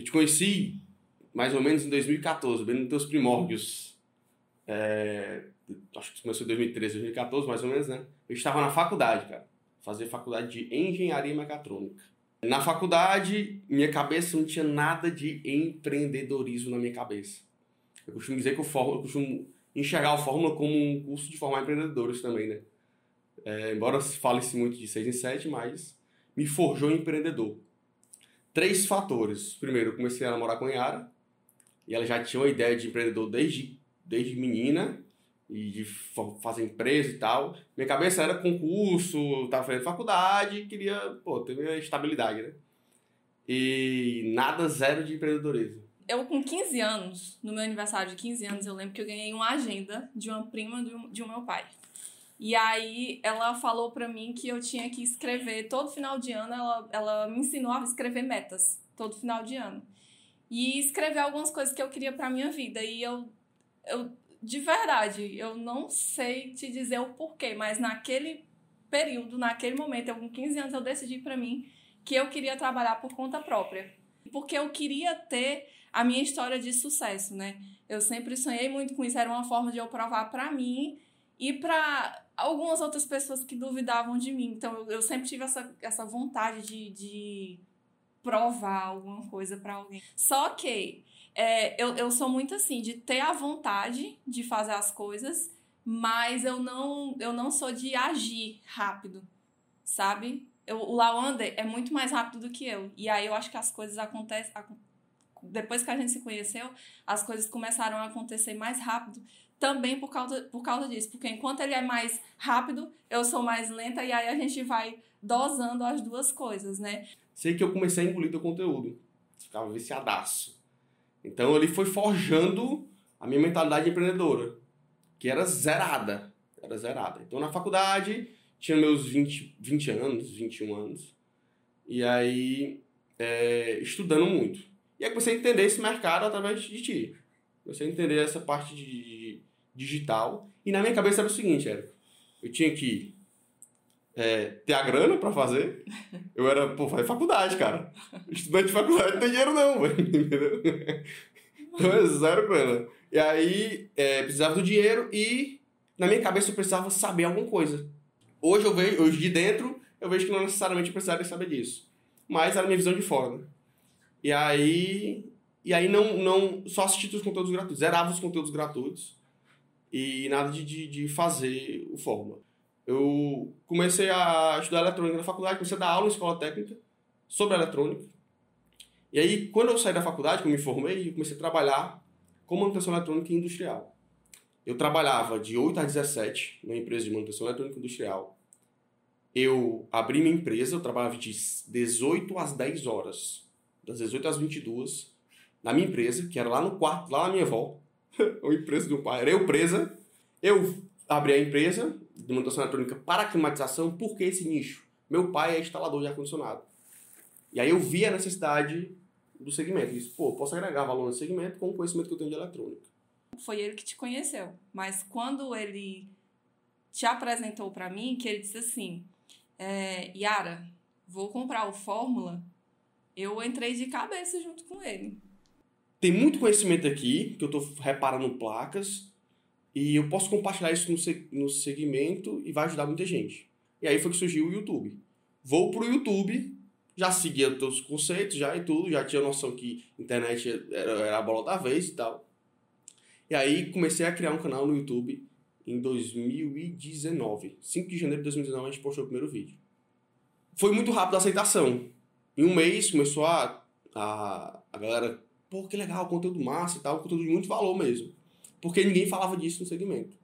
Eu te conheci mais ou menos em 2014, bem nos teus primórdios. É, acho que começou em 2013, 2014, mais ou menos, né? Eu estava na faculdade, cara. Fazer faculdade de engenharia mecatrônica. Na faculdade, minha cabeça não tinha nada de empreendedorismo na minha cabeça. Eu costumo dizer que o Fórmula, eu costumo enxergar o Fórmula como um curso de formar empreendedores também, né? É, embora se fale-se muito de 6 em 7, mas me forjou empreendedor. Três fatores. Primeiro, comecei a namorar com a Yara, e ela já tinha uma ideia de empreendedor desde, desde menina, e de fazer empresa e tal. Minha cabeça era concurso, tava fazendo faculdade, queria, pô, ter minha estabilidade, né? E nada zero de empreendedorismo. Eu, com 15 anos, no meu aniversário de 15 anos, eu lembro que eu ganhei uma agenda de uma prima de um meu pai. E aí ela falou para mim que eu tinha que escrever todo final de ano, ela, ela me ensinou a escrever metas todo final de ano. E escrever algumas coisas que eu queria para minha vida. E eu, eu de verdade, eu não sei te dizer o porquê, mas naquele período, naquele momento, com 15 anos, eu decidi para mim que eu queria trabalhar por conta própria. Porque eu queria ter a minha história de sucesso, né? Eu sempre sonhei muito com isso, era uma forma de eu provar para mim e para algumas outras pessoas que duvidavam de mim. Então eu, eu sempre tive essa, essa vontade de, de provar alguma coisa para alguém. Só que é, eu, eu sou muito assim, de ter a vontade de fazer as coisas, mas eu não, eu não sou de agir rápido, sabe? Eu, o Lawander é muito mais rápido do que eu. E aí eu acho que as coisas acontecem. Depois que a gente se conheceu, as coisas começaram a acontecer mais rápido também por causa, por causa disso. Porque enquanto ele é mais rápido, eu sou mais lenta, e aí a gente vai dosando as duas coisas, né? Sei que eu comecei a engolir teu conteúdo. Ficava viciadaço. Então ele foi forjando a minha mentalidade empreendedora, que era zerada. Era zerada. Então na faculdade, tinha meus 20, 20 anos, 21 anos. E aí, é, estudando muito. E aí comecei a entender esse mercado através de ti. Comecei a entender essa parte de digital. E na minha cabeça era o seguinte, eu tinha que é, ter a grana para fazer. Eu era, pô, fazer faculdade, cara. Estudante de faculdade não tem dinheiro não, entendeu? Então é zero grana. E aí, é, precisava do dinheiro e na minha cabeça eu precisava saber alguma coisa. Hoje eu vejo, hoje de dentro, eu vejo que não necessariamente eu precisaria saber disso. Mas era minha visão de fora, né? E aí, e aí não, não só assistir os conteúdos gratuitos, zerava os conteúdos gratuitos e nada de, de, de fazer o Fórmula. Eu comecei a estudar eletrônica na faculdade, comecei a dar aula em escola técnica sobre eletrônica. E aí, quando eu saí da faculdade, que eu me formei, eu comecei a trabalhar com manutenção eletrônica industrial. Eu trabalhava de 8 às 17 numa empresa de manutenção eletrônica industrial. Eu abri minha empresa, eu trabalhava de 18 às 10 horas, das 18 às 22, na minha empresa, que era lá no quarto, lá na minha avó, uma empresa do pai. Era eu presa. Eu abri a empresa de manutenção eletrônica para climatização, porque esse nicho? Meu pai é instalador de ar-condicionado. E aí eu vi a necessidade do segmento. Disse, pô, posso agregar valor no segmento com o conhecimento que eu tenho de eletrônica. Foi ele que te conheceu. Mas quando ele te apresentou para mim, que ele disse assim, é, Yara, vou comprar o Fórmula, eu entrei de cabeça junto com ele. Tem muito conhecimento aqui, que eu estou reparando placas, e eu posso compartilhar isso no, no segmento e vai ajudar muita gente. E aí foi que surgiu o YouTube. Vou pro YouTube, já seguia todos os conceitos, já e tudo, já tinha noção que internet era, era a bola da vez e tal. E aí comecei a criar um canal no YouTube em 2019. 5 de janeiro de 2019 a gente postou o primeiro vídeo. Foi muito rápido a aceitação. Em um mês começou a, a, a galera pô, que legal, conteúdo massa e tal, conteúdo de muito valor mesmo. Porque ninguém falava disso no segmento.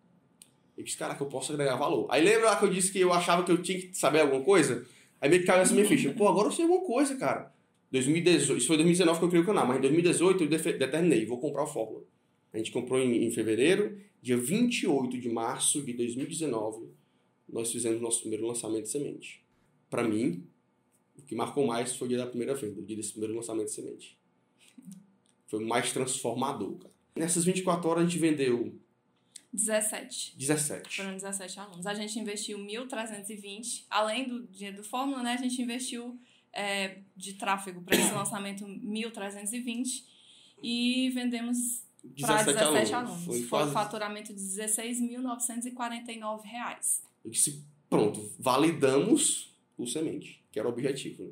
Eu disse, caraca, eu posso agregar valor. Aí lembra lá que eu disse que eu achava que eu tinha que saber alguma coisa? Aí meio que caiu essa minha ficha. Pô, agora eu sei alguma coisa, cara. 2018, isso foi 2019 que eu criei o canal, mas em 2018 eu determinei, vou comprar o Fórmula. A gente comprou em, em fevereiro, dia 28 de março de 2019, nós fizemos nosso primeiro lançamento de semente. Para mim, o que marcou mais foi o dia da primeira venda, o dia desse primeiro lançamento de semente. Foi mais transformador, cara. Nessas 24 horas a gente vendeu 17. 17. Foram 17 alunos. A gente investiu 1.320, além do dinheiro do Fórmula, né? A gente investiu é, de tráfego para esse lançamento 1.320 e vendemos para 17, 17 alunos. alunos. Foi, Foi um faturamento de 16.949 reais. Eu disse, pronto, validamos o semente, que era o objetivo. Né?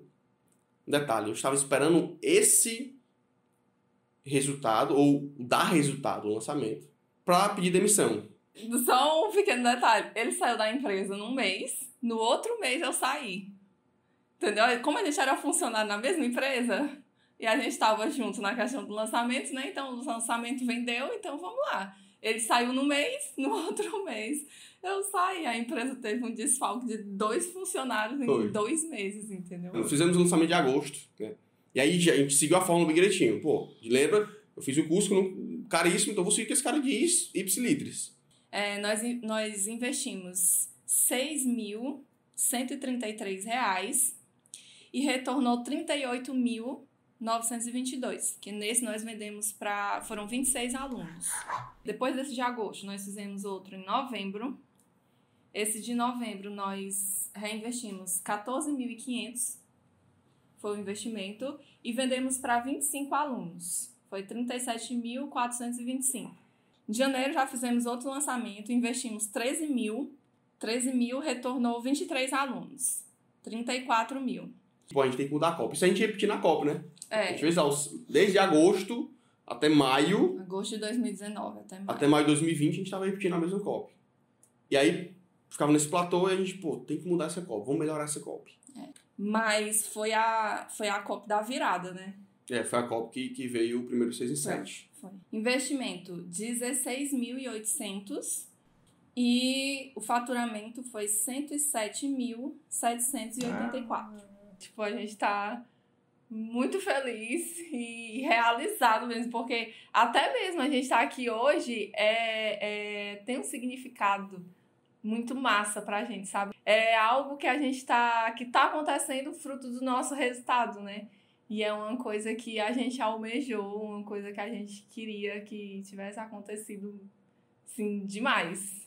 Detalhe, eu estava esperando esse resultado, ou dar resultado no lançamento, para pedir demissão. Só um pequeno detalhe. Ele saiu da empresa num mês, no outro mês eu saí. Entendeu? Como a gente era funcionário na mesma empresa, e a gente estava junto na questão do lançamento, né? Então o lançamento vendeu, então vamos lá. Ele saiu no mês, no outro mês eu saí. A empresa teve um desfalque de dois funcionários em Foi. dois meses, entendeu? Nós fizemos o lançamento de agosto, né? E aí a gente seguiu a fórmula bem direitinho. Pô, lembra? Eu fiz o curso caríssimo, então vou seguir com esse cara de ipsilitris. É, nós, nós investimos R$ 6.133 e retornou 38.922, que nesse nós vendemos para foram 26 alunos. Depois desse de agosto, nós fizemos outro em novembro. Esse de novembro nós reinvestimos 14.500 foi o investimento e vendemos para 25 alunos. Foi 37.425. Em janeiro já fizemos outro lançamento, investimos 13 mil, 13 mil retornou 23 alunos, 34 mil. Bom, a gente tem que mudar a Copa. Isso a gente repetir na Copa, né? É. A gente fez desde agosto até maio. Agosto de 2019 até maio. Até maio de 2020 a gente estava repetindo a mesma Copa. E aí ficava nesse platô e a gente, pô, tem que mudar essa Copa, vamos melhorar essa Copa. É. Mas foi a, foi a Copa da virada, né? É, foi a Copa que, que veio o primeiro 6 em 7. Foi. Investimento 16.800 e o faturamento foi 107.784. Ah. Tipo, a gente tá muito feliz e realizado mesmo, porque até mesmo a gente tá aqui hoje é, é, tem um significado muito massa pra gente, sabe? É algo que a gente tá que tá acontecendo fruto do nosso resultado, né? E é uma coisa que a gente almejou, uma coisa que a gente queria que tivesse acontecido, assim, demais.